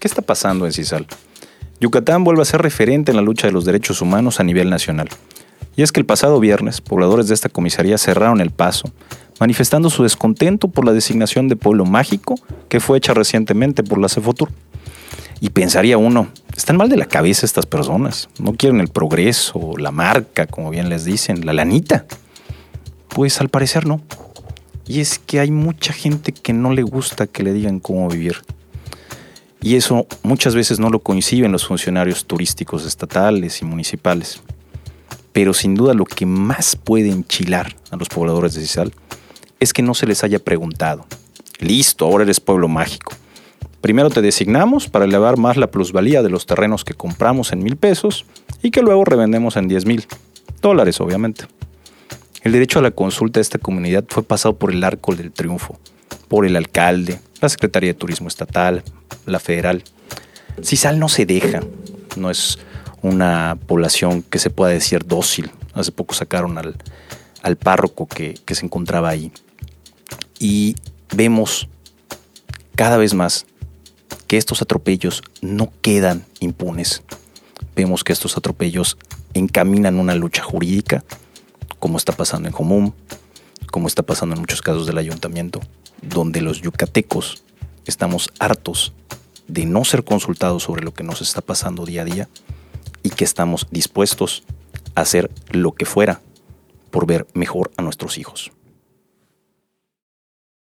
¿Qué está pasando en Cisal? Yucatán vuelve a ser referente en la lucha de los derechos humanos a nivel nacional. Y es que el pasado viernes, pobladores de esta comisaría cerraron el paso, manifestando su descontento por la designación de pueblo mágico que fue hecha recientemente por la Cefotur. Y pensaría uno, están mal de la cabeza estas personas, no quieren el progreso, la marca, como bien les dicen, la lanita. Pues al parecer no. Y es que hay mucha gente que no le gusta que le digan cómo vivir. Y eso muchas veces no lo coinciden los funcionarios turísticos estatales y municipales. Pero sin duda lo que más puede enchilar a los pobladores de Cisal es que no se les haya preguntado. Listo, ahora eres pueblo mágico. Primero te designamos para elevar más la plusvalía de los terrenos que compramos en mil pesos y que luego revendemos en diez mil dólares, obviamente. El derecho a la consulta de esta comunidad fue pasado por el arco del triunfo, por el alcalde, la Secretaría de Turismo Estatal, la federal. Cisal no se deja, no es una población que se pueda decir dócil. Hace poco sacaron al, al párroco que, que se encontraba ahí. Y vemos cada vez más que estos atropellos no quedan impunes. Vemos que estos atropellos encaminan una lucha jurídica, como está pasando en Jomum, como está pasando en muchos casos del ayuntamiento, donde los yucatecos estamos hartos de no ser consultados sobre lo que nos está pasando día a día y que estamos dispuestos a hacer lo que fuera por ver mejor a nuestros hijos.